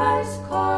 must call.